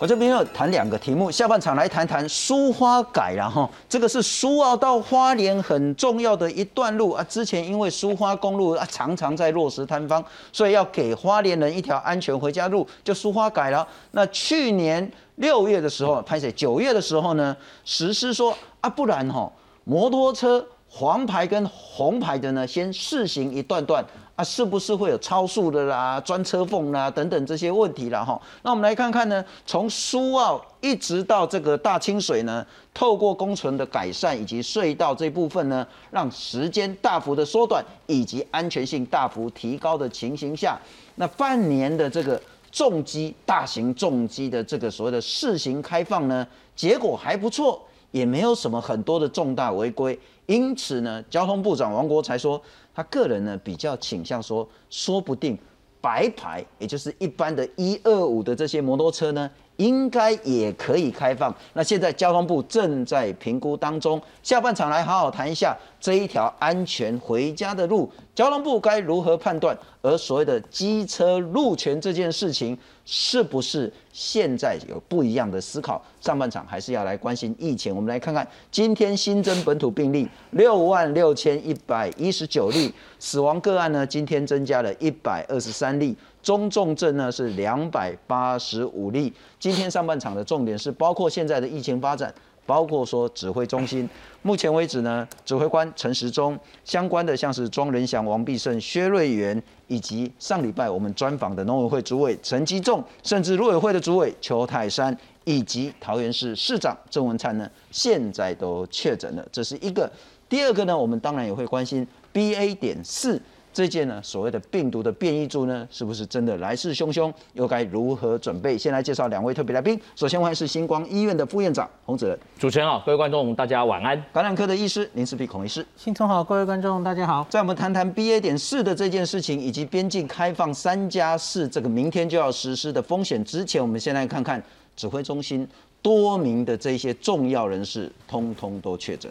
我这边要谈两个题目，下半场来谈谈苏花改，然后这个是苏澳到花莲很重要的一段路啊。之前因为苏花公路啊常常在落石坍方，所以要给花莲人一条安全回家路，就苏花改了。那去年六月的时候，拍摄九月的时候呢，实施说啊，不然哈，摩托车黄牌跟红牌的呢，先试行一段段。啊，是不是会有超速的啦、钻车缝啦等等这些问题啦？哈？那我们来看看呢，从苏澳一直到这个大清水呢，透过工程的改善以及隧道这部分呢，让时间大幅的缩短以及安全性大幅提高的情形下，那半年的这个重机大型重机的这个所谓的试行开放呢，结果还不错，也没有什么很多的重大违规，因此呢，交通部长王国才说。他个人呢比较倾向说，说不定白牌，也就是一般的一二五的这些摩托车呢。应该也可以开放。那现在交通部正在评估当中，下半场来好好谈一下这一条安全回家的路，交通部该如何判断？而所谓的机车路权这件事情，是不是现在有不一样的思考？上半场还是要来关心疫情。我们来看看今天新增本土病例六万六千一百一十九例，死亡个案呢今天增加了一百二十三例。中重症呢是两百八十五例。今天上半场的重点是包括现在的疫情发展，包括说指挥中心。目前为止呢，指挥官陈时中相关的像是庄仁祥、王必胜、薛瑞元，以及上礼拜我们专访的农委会主委陈吉仲，甚至陆委会的主委邱泰山，以及桃园市市长郑文灿呢，现在都确诊了。这是一个。第二个呢，我们当然也会关心 BA. 点四。这件呢，所谓的病毒的变异株呢，是不是真的来势汹汹？又该如何准备？先来介绍两位特别来宾。首先欢迎是星光医院的副院长洪子仁。主持人好，各位观众大家晚安。感染科的医师林世璧孔医师。新聪好，各位观众大家好。在我们谈谈 BA. 点四的这件事情，以及边境开放三加四这个明天就要实施的风险之前，我们先来看看指挥中心多名的这些重要人士，通通都确诊。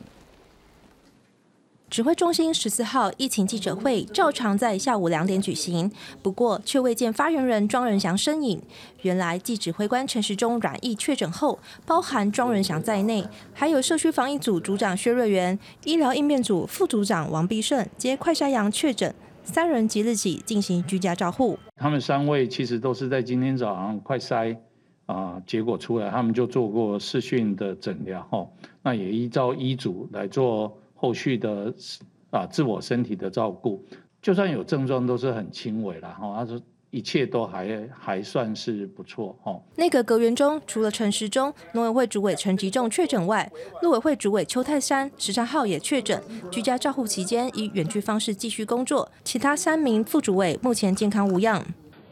指挥中心十四号疫情记者会照常在下午两点举行，不过却未见发言人庄仁祥身影。原来，继指挥官陈时中染疫确诊后，包含庄仁祥在内，还有社区防疫组组长薛瑞元、医疗应变组副组长王必胜皆快筛阳确诊，三人即日起进行居家照护。他们三位其实都是在今天早上快筛啊结果出来，他们就做过视讯的诊疗，吼，那也依照医嘱来做。后续的啊，自我身体的照顾，就算有症状都是很轻微了哈。他说一切都还还算是不错哈。内阁阁员中，除了陈时中、农委会主委陈吉仲确诊外，陆委会主委邱泰山十三号也确诊，居家照护期间以远距方式继续工作。其他三名副主委目前健康无恙。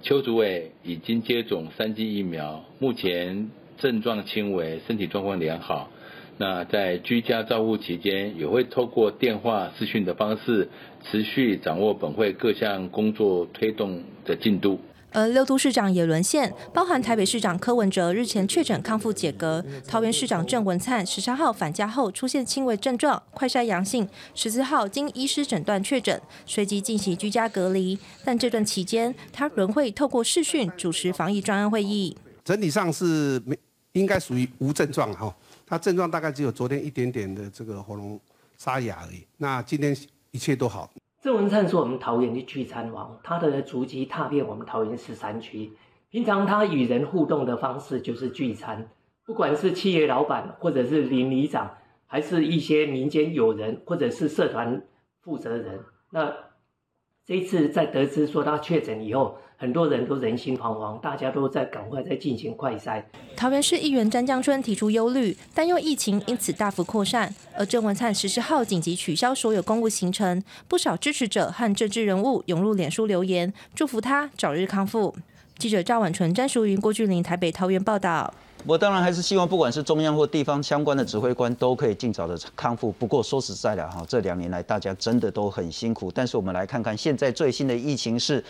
邱主委已经接种三剂疫苗，目前症状轻微，身体状况良好。那在居家照护期间，也会透过电话、视讯的方式，持续掌握本会各项工作推动的进度。而六都市长也沦陷，包含台北市长柯文哲日前确诊康复解隔，桃园市长郑文灿十三号返家后出现轻微症状，快筛阳性，十四号经医师诊断确诊，随即进行居家隔离。但这段期间，他仍会透过视讯主持防疫专案会议。整体上是没应该属于无症状哈。他症状大概只有昨天一点点的这个喉咙沙哑而已。那今天一切都好。郑文灿是我们桃园的聚餐王，他的足迹踏遍我们桃园十三区。平常他与人互动的方式就是聚餐，不管是企业老板，或者是邻里长，还是一些民间友人，或者是社团负责人。那这一次在得知说他确诊以后。很多人都人心惶惶，大家都在赶快在进行快筛。桃园市议员詹江春提出忧虑，担忧疫情因此大幅扩散。而郑文灿十四号紧急取消所有公务行程，不少支持者和政治人物涌入脸书留言，祝福他早日康复。记者赵婉纯、詹淑云、郭俊林台北桃园报道。我当然还是希望，不管是中央或地方相关的指挥官，都可以尽早的康复。不过说实在的哈，这两年来大家真的都很辛苦。但是我们来看看现在最新的疫情是。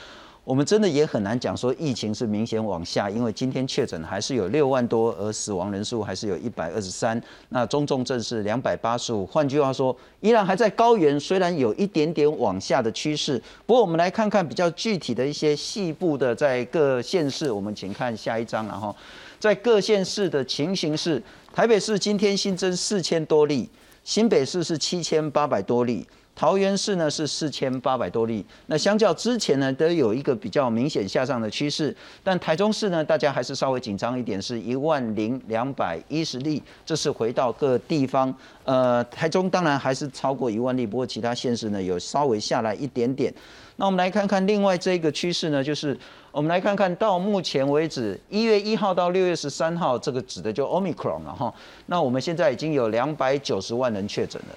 我们真的也很难讲说疫情是明显往下，因为今天确诊还是有六万多，而死亡人数还是有一百二十三，那中重症是两百八十五。换句话说，依然还在高原，虽然有一点点往下的趋势。不过我们来看看比较具体的一些细部的在各县市，我们请看下一章，然后在各县市的情形是：台北市今天新增四千多例，新北市是七千八百多例。桃园市呢是四千八百多例，那相较之前呢都有一个比较明显下降的趋势，但台中市呢大家还是稍微紧张一点，是一万零两百一十例，这是回到各地方，呃，台中当然还是超过一万例，不过其他县市呢有稍微下来一点点。那我们来看看另外这个趋势呢，就是我们来看看到目前为止一月一号到六月十三号，这个指的就 Omicron 了哈，那我们现在已经有两百九十万人确诊了。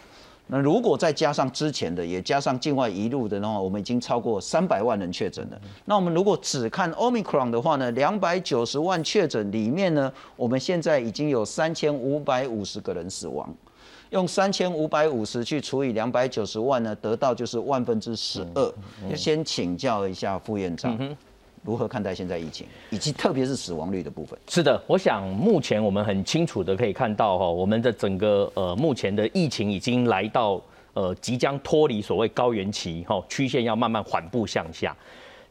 那如果再加上之前的，也加上境外一路的话，我们已经超过三百万人确诊了。那我们如果只看 Omicron 的话呢，两百九十万确诊里面呢，我们现在已经有三千五百五十个人死亡。用三千五百五十去除以两百九十万呢，得到就是万分之十二。先请教一下副院长。如何看待现在疫情，以及特别是死亡率的部分？是的，我想目前我们很清楚的可以看到哈，我们的整个呃目前的疫情已经来到呃即将脱离所谓高原期哈，曲线要慢慢缓步向下。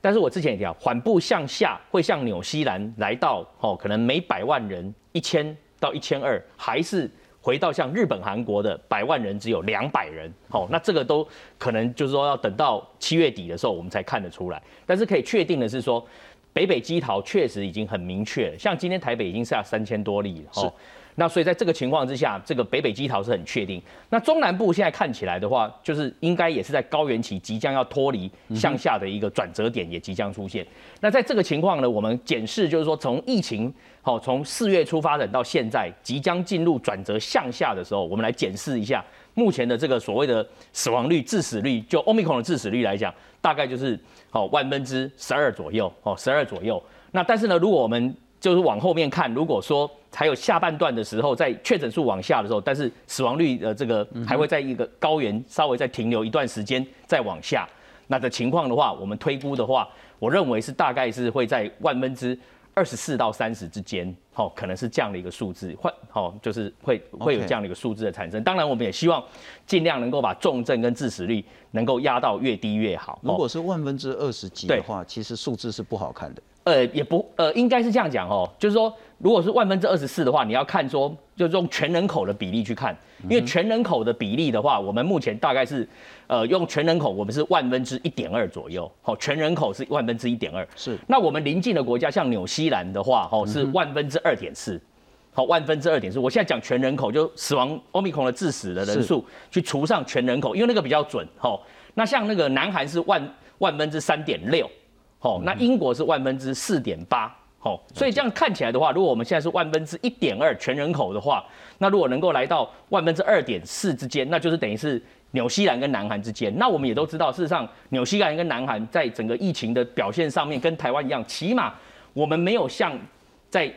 但是我之前也提到，缓步向下会像纽西兰来到哦，可能每百万人一千到一千二，还是？回到像日本、韩国的百万人只有两百人，好，那这个都可能就是说要等到七月底的时候我们才看得出来。但是可以确定的是说，北北基桃确实已经很明确，像今天台北已经下三千多例了，那所以在这个情况之下，这个北北基桃是很确定。那中南部现在看起来的话，就是应该也是在高原期即将要脱离向下的一个转折点，也即将出现。那在这个情况呢，我们检视就是说，从疫情好从四月初发展到现在，即将进入转折向下的时候，我们来检视一下目前的这个所谓的死亡率、致死率，就 Omicron 的致死率来讲，大概就是好万分之十二左右，哦，十二左右。那但是呢，如果我们就是往后面看，如果说还有下半段的时候，在确诊数往下的时候，但是死亡率的这个还会在一个高原稍微再停留一段时间再往下，那的情况的话，我们推估的话，我认为是大概是会在万分之二十四到三十之间，哦，可能是这样的一个数字，会哦就是会会有这样的一个数字的产生。当然，我们也希望尽量能够把重症跟致死率能够压到越低越好。如果是万分之二十几的话，其实数字是不好看的。呃，也不，呃，应该是这样讲哦，就是说，如果是万分之二十四的话，你要看说，就是用全人口的比例去看，因为全人口的比例的话，我们目前大概是，呃，用全人口，我们是万分之一点二左右，好，全人口是万分之一点二，是。那我们邻近的国家像纽西兰的话，哦，是万分之二点四，好，万分之二点四。我现在讲全人口，就死亡欧米孔的致死的人数，去除上全人口，因为那个比较准，好。那像那个南韩是万万分之三点六。好，那英国是万分之四点八，好，所以这样看起来的话，如果我们现在是万分之一点二全人口的话，那如果能够来到万分之二点四之间，那就是等于是纽西兰跟南韩之间。那我们也都知道，事实上纽西兰跟南韩在整个疫情的表现上面跟台湾一样，起码我们没有像在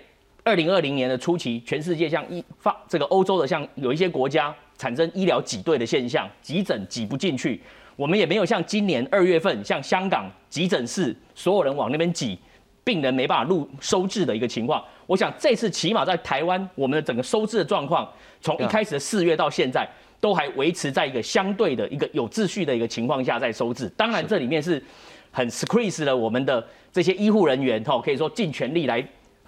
二零二零年的初期，全世界像一发这个欧洲的像有一些国家产生医疗挤兑的现象，急诊挤不进去。我们也没有像今年二月份，像香港急诊室所有人往那边挤，病人没办法入收治的一个情况。我想这次起码在台湾，我们的整个收治的状况，从一开始的四月到现在，都还维持在一个相对的一个有秩序的一个情况下在收治。当然这里面是很 squeeze 了我们的这些医护人员，哈，可以说尽全力来。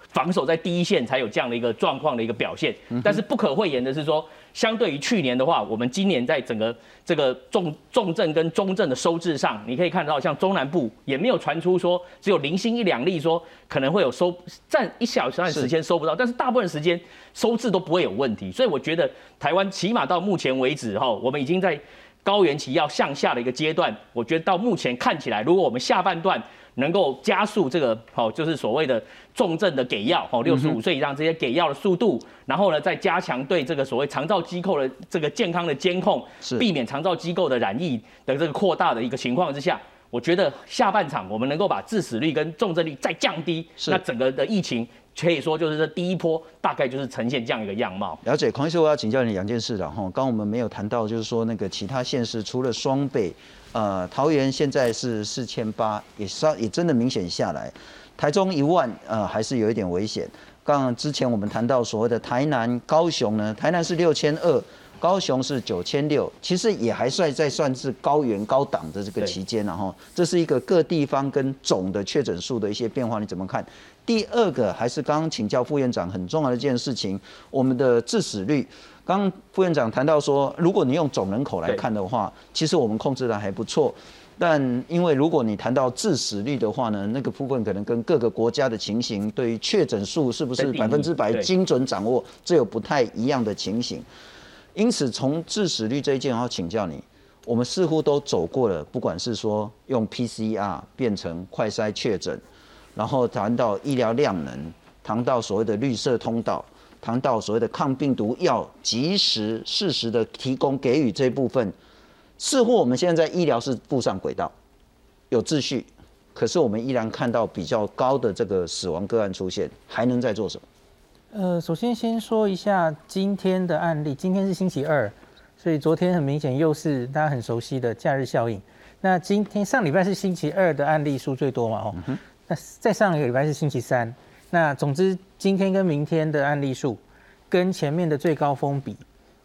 防守在第一线才有这样的一个状况的一个表现，但是不可讳言的是说，相对于去年的话，我们今年在整个这个重重症跟中症的收治上，你可以看到，像中南部也没有传出说只有零星一两例说可能会有收占一小段时间收不到，但是大部分时间收治都不会有问题，所以我觉得台湾起码到目前为止哈，我们已经在高原期要向下的一个阶段，我觉得到目前看起来，如果我们下半段。能够加速这个好，就是所谓的重症的给药，好，六十五岁以上这些给药的速度，然后呢，再加强对这个所谓长照机构的这个健康的监控，避免长照机构的染疫的这个扩大的一个情况之下，我觉得下半场我们能够把致死率跟重症率再降低，那整个的疫情可以说就是这第一波大概就是呈现这样一个样貌。了解，孔医师，我要请教你两件事了哈。刚我们没有谈到，就是说那个其他县市除了双北。呃，桃园现在是四千八，也稍也真的明显下来。台中一万，呃，还是有一点危险。刚刚之前我们谈到所谓的台南、高雄呢，台南是六千二，高雄是九千六，其实也还算在算是高原高档的这个期间然后这是一个各地方跟总的确诊数的一些变化，你怎么看？第二个还是刚刚请教副院长很重要的一件事情，我们的致死率。刚刚副院长谈到说，如果你用总人口来看的话，其实我们控制的还不错。但因为如果你谈到致死率的话呢，那个部分可能跟各个国家的情形，对于确诊数是不是百分之百精准掌握，这有不太一样的情形。因此，从致死率这一件，我要请教你，我们似乎都走过了，不管是说用 PCR 变成快筛确诊，然后谈到医疗量能，谈到所谓的绿色通道。谈到所谓的抗病毒药及时、适时的提供给予这部分，似乎我们现在在医疗是步上轨道，有秩序，可是我们依然看到比较高的这个死亡个案出现，还能再做什么？呃，首先先说一下今天的案例，今天是星期二，所以昨天很明显又是大家很熟悉的假日效应。那今天上礼拜是星期二的案例数最多嘛？哦，那再上一个礼拜是星期三。那总之，今天跟明天的案例数跟前面的最高峰比，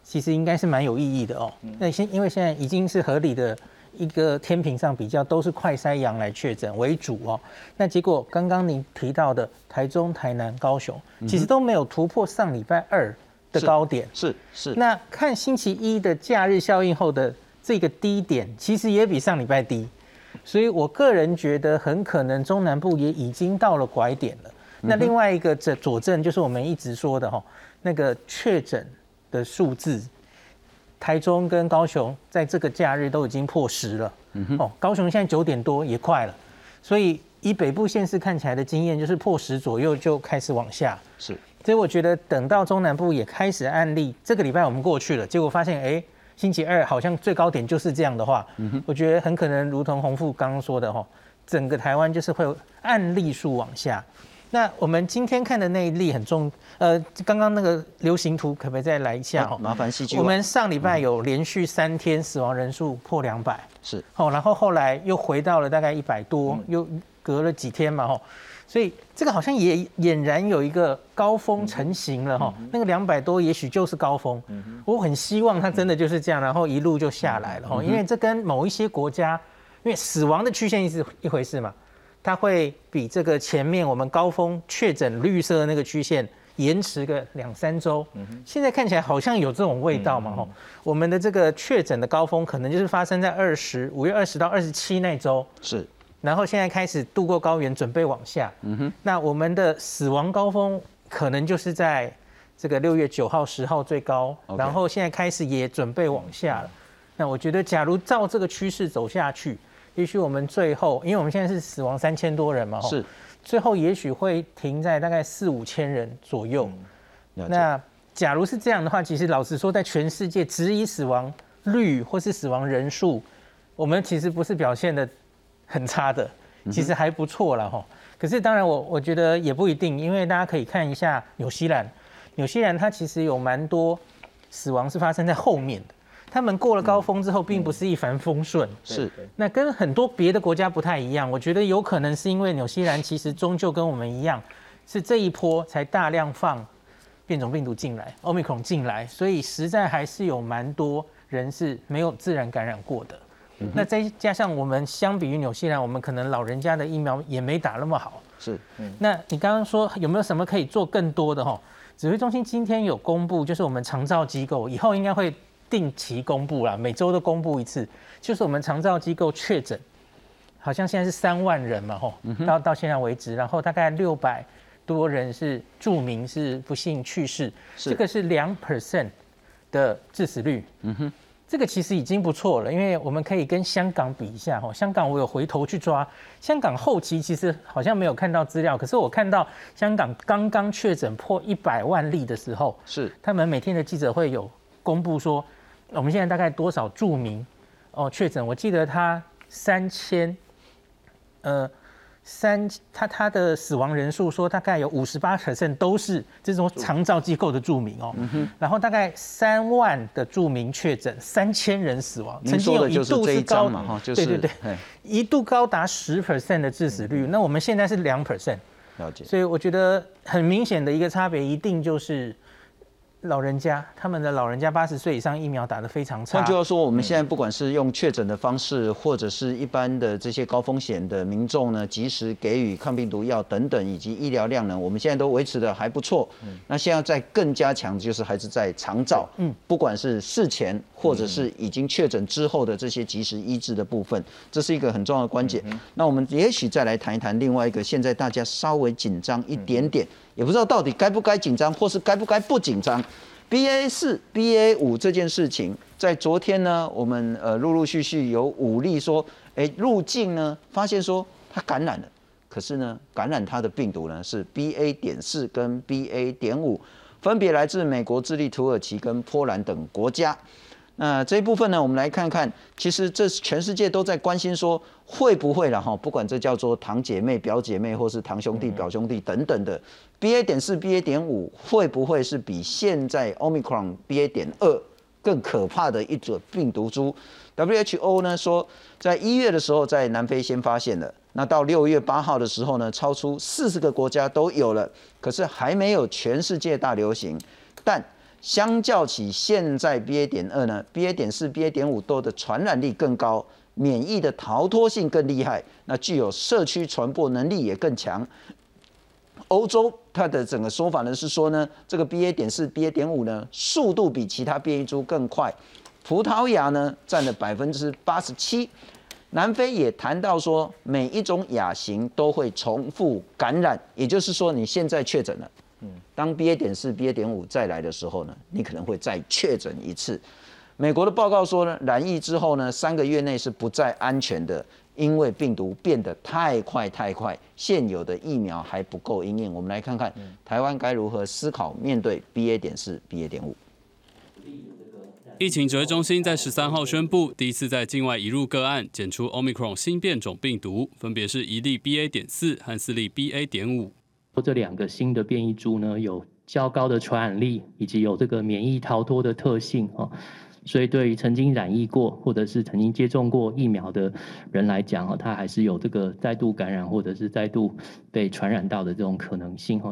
其实应该是蛮有意义的哦。那现因为现在已经是合理的一个天平上比较，都是快筛阳来确诊为主哦。那结果刚刚您提到的台中、台南、高雄，其实都没有突破上礼拜二的高点。是是。那看星期一的假日效应后的这个低点，其实也比上礼拜低。所以我个人觉得，很可能中南部也已经到了拐点了。那另外一个这佐证就是我们一直说的哈，那个确诊的数字，台中跟高雄在这个假日都已经破十了，哦，高雄现在九点多也快了，所以以北部县市看起来的经验就是破十左右就开始往下，是，所以我觉得等到中南部也开始案例，这个礼拜我们过去了，结果发现哎，星期二好像最高点就是这样的话，我觉得很可能如同洪富刚刚说的哈，整个台湾就是会案例数往下。那我们今天看的那一例很重，呃，刚刚那个流行图可不可以再来一下？麻烦戏剧。我们上礼拜有连续三天死亡人数破两百，是。哦，然后后来又回到了大概一百多，又隔了几天嘛，吼，所以这个好像也俨然有一个高峰成型了，哈。那个两百多也许就是高峰，我很希望它真的就是这样，然后一路就下来了，哈，因为这跟某一些国家，因为死亡的曲线是一回事嘛。它会比这个前面我们高峰确诊绿色的那个曲线延迟个两三周，现在看起来好像有这种味道嘛吼。我们的这个确诊的高峰可能就是发生在二十五月二十到二十七那周，是。然后现在开始渡过高原，准备往下。嗯哼。那我们的死亡高峰可能就是在这个六月九号、十号最高，然后现在开始也准备往下了。那我觉得，假如照这个趋势走下去。也许我们最后，因为我们现在是死亡三千多人嘛，是，最后也许会停在大概四五千人左右。那假如是这样的话，其实老实说，在全世界只以死亡率或是死亡人数，我们其实不是表现的很差的，其实还不错了哈。可是当然，我我觉得也不一定，因为大家可以看一下纽西兰，纽西兰它其实有蛮多死亡是发生在后面的。他们过了高峰之后，并不是一帆风顺，是。那跟很多别的国家不太一样，我觉得有可能是因为纽西兰其实终究跟我们一样，是这一波才大量放变种病毒进来，奥密克戎进来，所以实在还是有蛮多人是没有自然感染过的。那再加上我们相比于纽西兰，我们可能老人家的疫苗也没打那么好，是。嗯那你刚刚说有没有什么可以做更多的哈？指挥中心今天有公布，就是我们长照机构以后应该会。定期公布啦，每周都公布一次，就是我们长照机构确诊，好像现在是三万人嘛，吼，到到现在为止，然后大概六百多人是著名是不幸去世，这个是两 percent 的致死率，嗯哼，这个其实已经不错了，因为我们可以跟香港比一下，吼，香港我有回头去抓，香港后期其实好像没有看到资料，可是我看到香港刚刚确诊破一百万例的时候，是他们每天的记者会有公布说。我们现在大概多少著名？哦确诊？我记得他三千，呃，三，他他的死亡人数说大概有五十八 percent 都是这种长照机构的著名哦，然后大概三万的著名确诊，三千人死亡，曾经有一度是高嘛哈，对对对，一度高达十 percent 的致死率，那我们现在是两 percent，了解，所以我觉得很明显的一个差别，一定就是。老人家，他们的老人家八十岁以上疫苗打得非常差。换句话说，我们现在不管是用确诊的方式，或者是一般的这些高风险的民众呢，及时给予抗病毒药等等，以及医疗量呢，我们现在都维持的还不错。那现在在更加强，就是还是在长照，嗯，不管是事前或者是已经确诊之后的这些及时医治的部分，这是一个很重要的关键。那我们也许再来谈一谈另外一个，现在大家稍微紧张一点点。也不知道到底该不该紧张，或是该不该不紧张。B A 四、B A 五这件事情，在昨天呢，我们呃陆陆续续有五例说，哎，入境呢发现说他感染了，可是呢，感染他的病毒呢是 B A 点四跟 B A 点五，分别来自美国、智利、土耳其跟波兰等国家。那这一部分呢，我们来看看，其实这是全世界都在关心说会不会了哈，不管这叫做堂姐妹、表姐妹，或是堂兄弟、表兄弟等等的，BA. 点四、BA. 点五会不会是比现在 Omicron BA. 点二更可怕的一种病毒株？WHO 呢说，在一月的时候在南非先发现了，那到六月八号的时候呢，超出四十个国家都有了，可是还没有全世界大流行，但。相较起现在 BA. 点二呢，BA. 点四、BA. 点五都的传染力更高，免疫的逃脱性更厉害，那具有社区传播能力也更强。欧洲它的整个说法呢是说呢，这个 BA. 点四、BA. 点五呢速度比其他变异株更快。葡萄牙呢占了百分之八十七，南非也谈到说每一种亚型都会重复感染，也就是说你现在确诊了。当 BA. 点四、BA. 点五再来的时候呢，你可能会再确诊一次。美国的报告说呢，染疫之后呢，三个月内是不再安全的，因为病毒变得太快太快，现有的疫苗还不够应验。我们来看看台湾该如何思考面对 BA. 点四、BA. 点五。疫情指挥中心在十三号宣布，第一次在境外移入个案检出 Omicron 新变种病毒，分别是一例 BA. 点四和四例 BA. 点五。这两个新的变异株呢，有较高的传染力，以及有这个免疫逃脱的特性哦。所以对于曾经染疫过或者是曾经接种过疫苗的人来讲哈，他还是有这个再度感染或者是再度被传染到的这种可能性哈。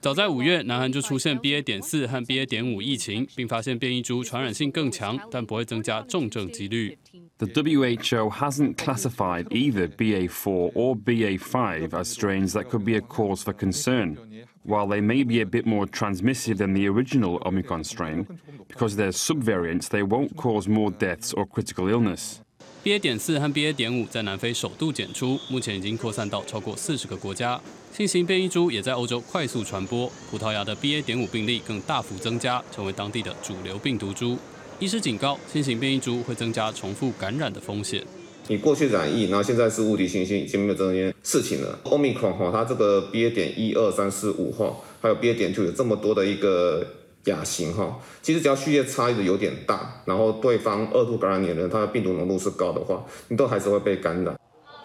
早在五月，南韩就出现 BA. 点四和 BA. 点五疫情，并发现变异株传染性更强，但不会增加重症几率。The WHO hasn't classified either BA4 or BA5 as strains that could be a cause for concern, while they may be a bit more transmissive than the original Omicron strain. Because they're subvariants, they won't cause more deaths or critical illness. BA. 点四和 BA. 点五在南非首度检出，目前已经扩散到超过四十个国家。新型变异株也在欧洲快速传播，葡萄牙的 BA. 点五病例更大幅增加，成为当地的主流病毒株。医师警告，新型变异株会增加重复感染的风险。你过去染疫，然后现在是物体新型，已经没有这件事情了。Omicron 哈，它这个 BA 点一二三四五哈，还有 BA 点 two 有这么多的一个亚型哈，其实只要序列差异的有点大，然后对方二度感染你的人，他的病毒浓度是高的话，你都还是会被感染。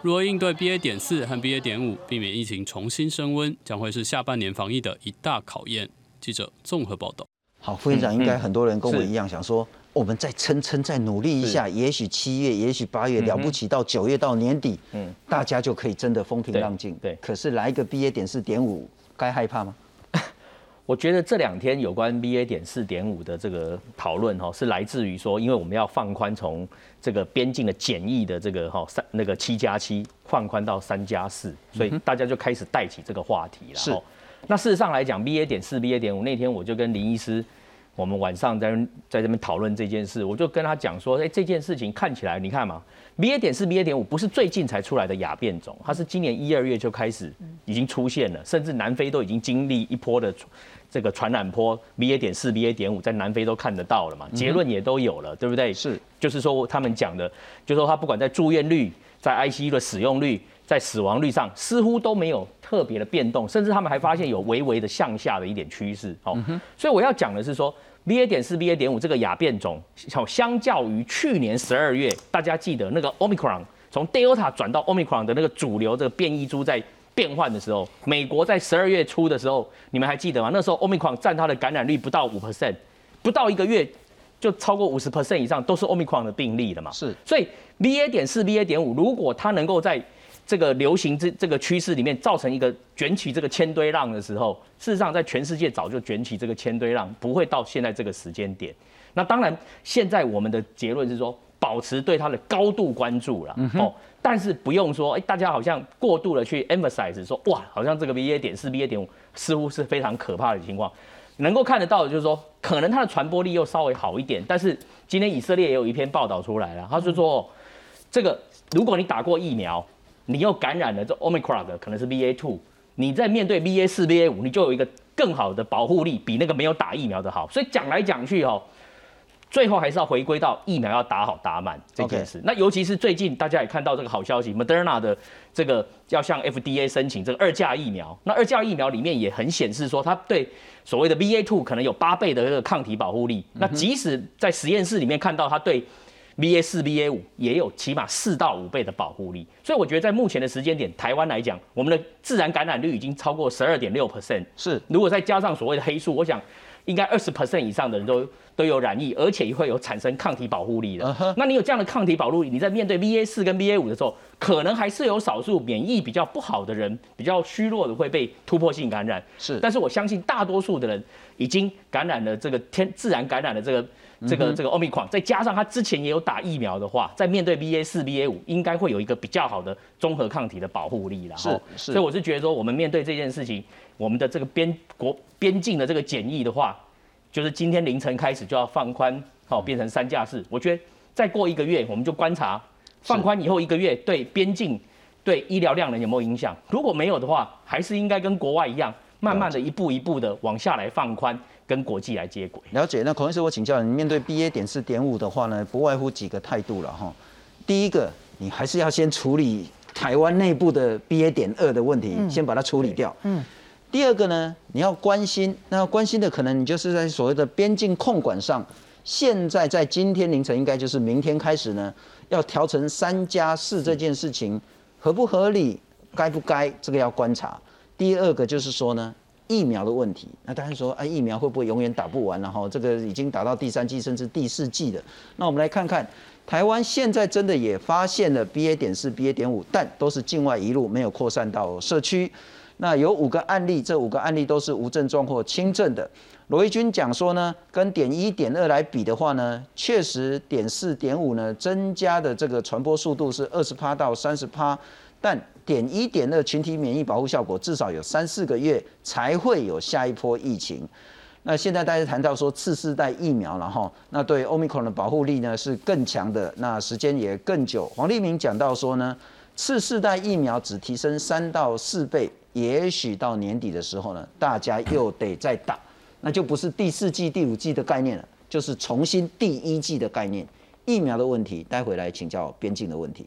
如何应对 BA 点四和 BA 点五，避免疫情重新升温，将会是下半年防疫的一大考验。记者综合报道。好，副院长，应该很多人跟我一样想说。我们再撑撑，再努力一下，也许七月，也许八月，了不起到九月到年底，嗯，大家就可以真的风平浪静。对，可是来一个 BA 点四点五，该害怕吗？我觉得这两天有关 BA 点四点五的这个讨论哈，是来自于说，因为我们要放宽从这个边境的检疫的这个哈三那个七加七放宽到三加四，所以大家就开始带起这个话题了。是，那事实上来讲，BA 点四、BA 点五那天我就跟林医师。我们晚上在在这边讨论这件事，我就跟他讲说，哎，这件事情看起来，你看嘛，BA 点四、BA 点五不是最近才出来的亚变种，它是今年一二月就开始已经出现了，甚至南非都已经经历一波的这个传染波，BA 点四、BA 点五在南非都看得到了嘛，结论也都有了，对不对？是，就是说他们讲的，就说他不管在住院率、在 ICU 的使用率、在死亡率上，似乎都没有特别的变动，甚至他们还发现有微微的向下的一点趋势。哦，所以我要讲的是说。BA. 点四、BA. 点五这个亚变种，相较于去年十二月，大家记得那个 Omicron 从 Delta 转到 Omicron 的那个主流这个变异株在变换的时候，美国在十二月初的时候，你们还记得吗？那时候 Omicron 占它的感染率不到五 percent，不到一个月就超过五十 percent 以上都是 Omicron 的病例了嘛。是，所以 BA 点四、BA 点五，如果它能够在这个流行这这个趋势里面造成一个卷起这个千堆浪的时候，事实上在全世界早就卷起这个千堆浪，不会到现在这个时间点。那当然，现在我们的结论是说，保持对它的高度关注了哦，但是不用说，哎，大家好像过度的去 emphasize 说，哇，好像这个 BA 点四、BA 点五似乎是非常可怕的情况。能够看得到的就是说，可能它的传播力又稍微好一点，但是今天以色列也有一篇报道出来了，他就说，这个如果你打过疫苗，你又感染了这 Omicron 的，可能是 BA two，你在面对 BA 四、BA 五，你就有一个更好的保护力，比那个没有打疫苗的好。所以讲来讲去哦，最后还是要回归到疫苗要打好打满这件事。那尤其是最近大家也看到这个好消息，Moderna 的这个要向 FDA 申请这个二价疫苗。那二价疫苗里面也很显示说，它对所谓的 BA two 可能有八倍的这个抗体保护力。那即使在实验室里面看到它对 BA 四、BA 五也有起码四到五倍的保护力，所以我觉得在目前的时间点，台湾来讲，我们的自然感染率已经超过十二点六 percent。是，如果再加上所谓的黑数，我想应该二十 percent 以上的人都都有染疫，而且会有产生抗体保护力的。那你有这样的抗体保护力，你在面对 BA 四跟 BA 五的时候，可能还是有少数免疫比较不好的人，比较虚弱的会被突破性感染。是，但是我相信大多数的人已经感染了这个天自然感染的这个。这个这个奥密克戎，再加上他之前也有打疫苗的话，在面对 BA 四、BA 五，应该会有一个比较好的综合抗体的保护力了。是是，所以我是觉得说，我们面对这件事情，我们的这个边国边境的这个检疫的话，就是今天凌晨开始就要放宽，好变成三架式。我觉得再过一个月，我们就观察放宽以后一个月对边境对医疗量能有没有影响。如果没有的话，还是应该跟国外一样，慢慢的一步一步的往下来放宽。跟国际来接轨，了解。那孔医师，我请教你，面对 BA 点四点五的话呢，不外乎几个态度了哈。第一个，你还是要先处理台湾内部的 BA 点二的问题，先把它处理掉。嗯。第二个呢，你要关心，那关心的可能你就是在所谓的边境控管上，现在在今天凌晨，应该就是明天开始呢，要调成三加四这件事情合不合理，该不该，这个要观察。第二个就是说呢。疫苗的问题，那大家说啊，疫苗会不会永远打不完？然后这个已经打到第三季甚至第四季了。那我们来看看，台湾现在真的也发现了 BA 点四、BA 点五，但都是境外一路，没有扩散到社区。那有五个案例，这五个案例都是无症状或轻症的。罗毅军讲说呢，跟点一、点二来比的话呢，确实点四、点五呢增加的这个传播速度是二十趴到三十趴。但点一点二群体免疫保护效果至少有三四个月才会有下一波疫情。那现在大家谈到说次世代疫苗了哈，那对 Omicron 的保护力呢是更强的，那时间也更久。黄立明讲到说呢，次世代疫苗只提升三到四倍，也许到年底的时候呢，大家又得再打，那就不是第四季、第五季的概念了，就是重新第一季的概念。疫苗的问题，待会来请教边境的问题。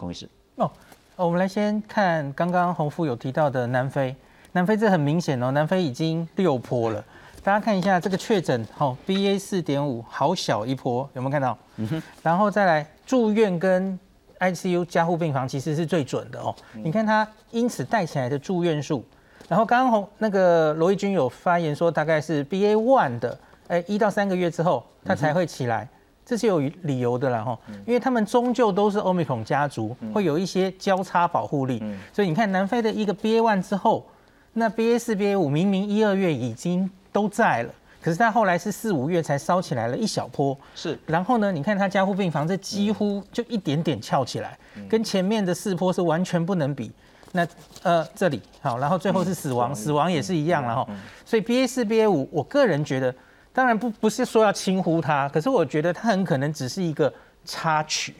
公司哦，我们来先看刚刚洪富有提到的南非，南非这很明显哦，南非已经六波了。大家看一下这个确诊，好，BA 四点五，好小一波，有没有看到？嗯哼。然后再来住院跟 ICU 加护病房其实是最准的哦。你看它因此带起来的住院数，然后刚刚洪那个罗毅军有发言说，大概是 BA one 的，哎，一到三个月之后它才会起来。这是有理由的啦哈，因为他们终究都是欧米孔家族，会有一些交叉保护力，所以你看南非的一个 BA one 之后，那 BA 四、BA 五明明一二月已经都在了，可是它后来是四五月才烧起来了一小波，是，然后呢，你看它加护病房这几乎就一点点翘起来，跟前面的四波是完全不能比。那呃这里好，然后最后是死亡，死亡也是一样了哈，所以 BA 四、BA 五，我个人觉得。当然不不是说要轻忽它，可是我觉得它很可能只是一个插曲。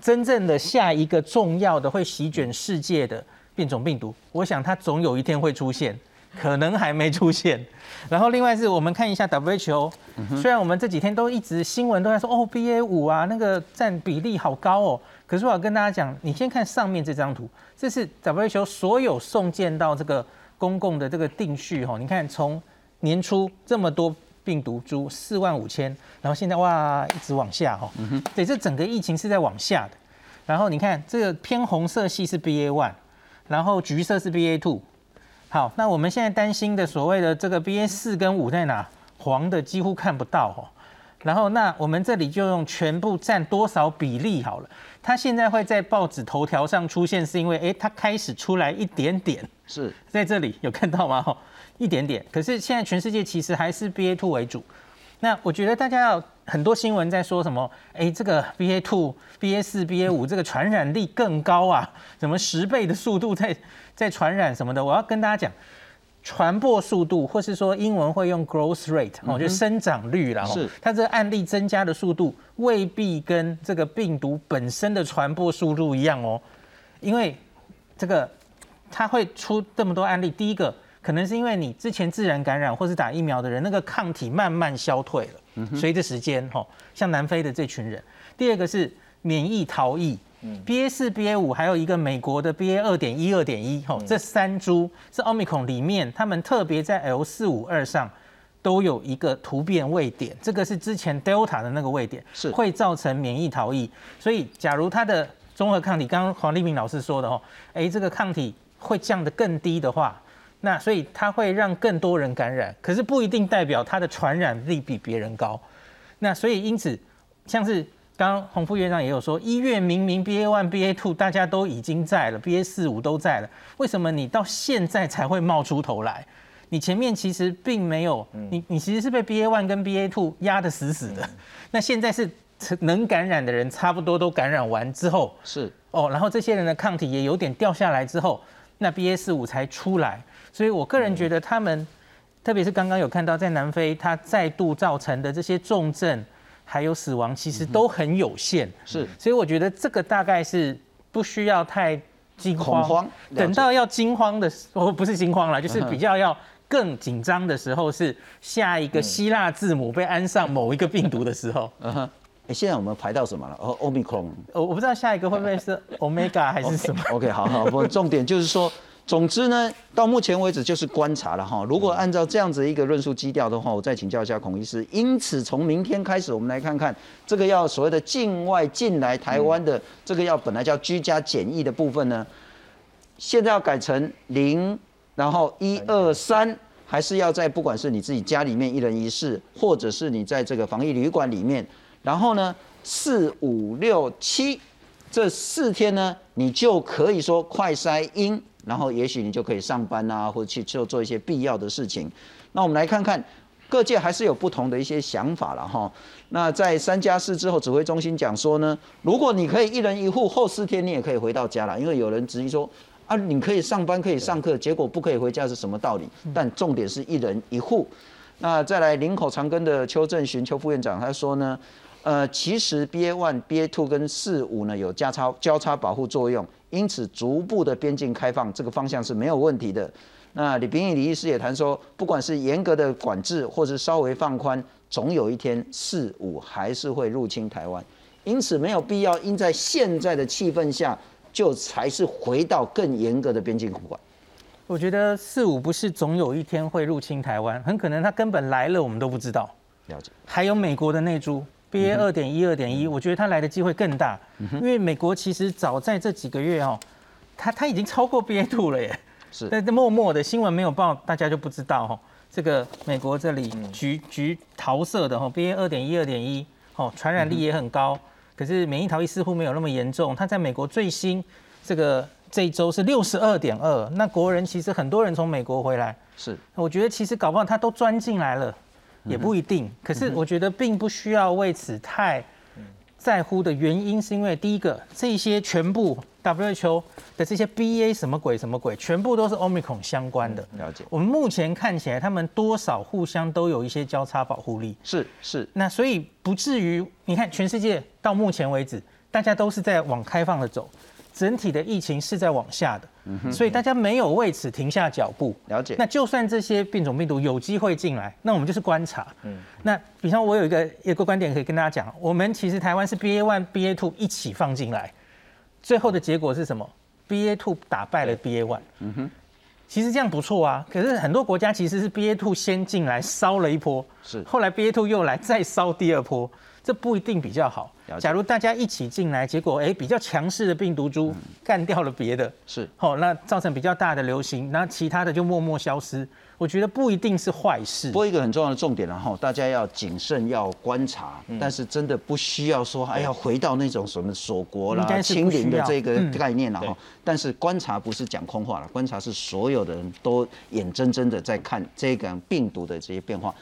真正的下一个重要的会席卷世界的变种病毒，我想它总有一天会出现，可能还没出现。然后另外是我们看一下 WHO，虽然我们这几天都一直新闻都在说哦 BA 五啊那个占比例好高哦，可是我要跟大家讲，你先看上面这张图，这是 WHO 所有送件到这个公共的这个定序哈，你看从年初这么多病毒株四万五千，然后现在哇一直往下哈，对，这整个疫情是在往下的。然后你看这个偏红色系是 BA one，然后橘色是 BA two。好，那我们现在担心的所谓的这个 BA 四跟五在哪？黄的几乎看不到哦。然后那我们这里就用全部占多少比例好了。它现在会在报纸头条上出现，是因为哎它开始出来一点点，是在这里有看到吗？哈，一点点。可是现在全世界其实还是 BA two 为主。那我觉得大家要很多新闻在说什么？哎，这个 BA two、BA 四、BA 五这个传染力更高啊？怎么十倍的速度在在传染什么的？我要跟大家讲，传播速度，或是说英文会用 growth rate 哦，就生长率啦。是它这个案例增加的速度未必跟这个病毒本身的传播速度一样哦，因为这个它会出这么多案例，第一个。可能是因为你之前自然感染或是打疫苗的人，那个抗体慢慢消退了，随着时间哈，像南非的这群人。第二个是免疫逃逸，BA 四、BA 五，还有一个美国的 BA 二点一、二点一，哈，这三株是 Omicron 里面，他们特别在 L 四五二上都有一个突变位点，这个是之前 Delta 的那个位点，是会造成免疫逃逸。所以，假如它的综合抗体，刚刚黄立明老师说的哦，哎，这个抗体会降得更低的话。那所以它会让更多人感染，可是不一定代表它的传染力比别人高。那所以因此，像是刚刚洪副院长也有说，医院明明 BA one、BA two 大家都已经在了，BA 四五都在了，为什么你到现在才会冒出头来？你前面其实并没有，你你其实是被 BA one 跟 BA two 压得死死的。那现在是能感染的人差不多都感染完之后，是哦，然后这些人的抗体也有点掉下来之后，那 BA 四五才出来。所以，我个人觉得他们，特别是刚刚有看到在南非，它再度造成的这些重症还有死亡，其实都很有限。是，所以我觉得这个大概是不需要太惊慌。等到要惊慌的，哦，不是惊慌了，就是比较要更紧张的时候，是下一个希腊字母被安上某一个病毒的时候。嗯哼。哎，现在我们排到什么了？哦，omicron。我我不知道下一个会不会是 omega 还是什么。OK，好好，不，重点就是说。总之呢，到目前为止就是观察了哈。如果按照这样子一个论述基调的话，我再请教一下孔医师。因此，从明天开始，我们来看看这个要所谓的境外进来台湾的这个要本来叫居家检疫的部分呢，现在要改成零，然后一二三，还是要在不管是你自己家里面一人一室，或者是你在这个防疫旅馆里面，然后呢四五六七这四天呢，你就可以说快筛阴。然后也许你就可以上班啊，或者去做做一些必要的事情。那我们来看看各界还是有不同的一些想法了哈。那在三加四之后，指挥中心讲说呢，如果你可以一人一户，后四天你也可以回到家了。因为有人质疑说啊，你可以上班可以上课，结果不可以回家是什么道理？但重点是一人一户。那再来林口长庚的邱正寻邱副院长他说呢，呃，其实 BA one、BA two 跟四五呢有交叉交叉保护作用。因此，逐步的边境开放这个方向是没有问题的。那李炳义李医师也谈说，不管是严格的管制，或是稍微放宽，总有一天四五还是会入侵台湾。因此，没有必要因在现在的气氛下，就才是回到更严格的边境管。我觉得四五不是总有一天会入侵台湾，很可能他根本来了，我们都不知道。了解。还有美国的内猪。B A 二点一、二点一，我觉得它来的机会更大，因为美国其实早在这几个月哦，它它已经超过 B A two 了耶。是，但默默的新闻没有报，大家就不知道哦。这个美国这里橘橘桃色的哈，B A 二点一、二点一，哦，传染力也很高，可是免疫逃逸似乎没有那么严重。它在美国最新这个这一周是六十二点二，那国人其实很多人从美国回来，是，我觉得其实搞不好他都钻进来了。也不一定，可是我觉得并不需要为此太在乎的原因，是因为第一个，这些全部 WHO 的这些 BA 什么鬼什么鬼，全部都是 Omicron 相关的。了解。我们目前看起来，他们多少互相都有一些交叉保护力。是是。那所以不至于，你看全世界到目前为止，大家都是在往开放的走。整体的疫情是在往下的，所以大家没有为此停下脚步。了解。那就算这些变种病毒有机会进来，那我们就是观察。嗯。那比方我有一个一个观点可以跟大家讲，我们其实台湾是 BA one、BA two 一起放进来，最后的结果是什么？BA two 打败了 BA one。嗯哼。其实这样不错啊。可是很多国家其实是 BA two 先进来烧了一波，是后来 BA two 又来再烧第二波，这不一定比较好。假如大家一起进来，结果哎比较强势的病毒株干掉了别的，是好，那造成比较大的流行，那其他的就默默消失。我觉得不一定是坏事。不过一个很重要的重点，然后大家要谨慎，要观察，但是真的不需要说，哎呀，回到那种什么锁国啦、清零的这个概念了哈。但是观察不是讲空话了，观察是所有的人都眼睁睁的在看这个病毒的这些变化。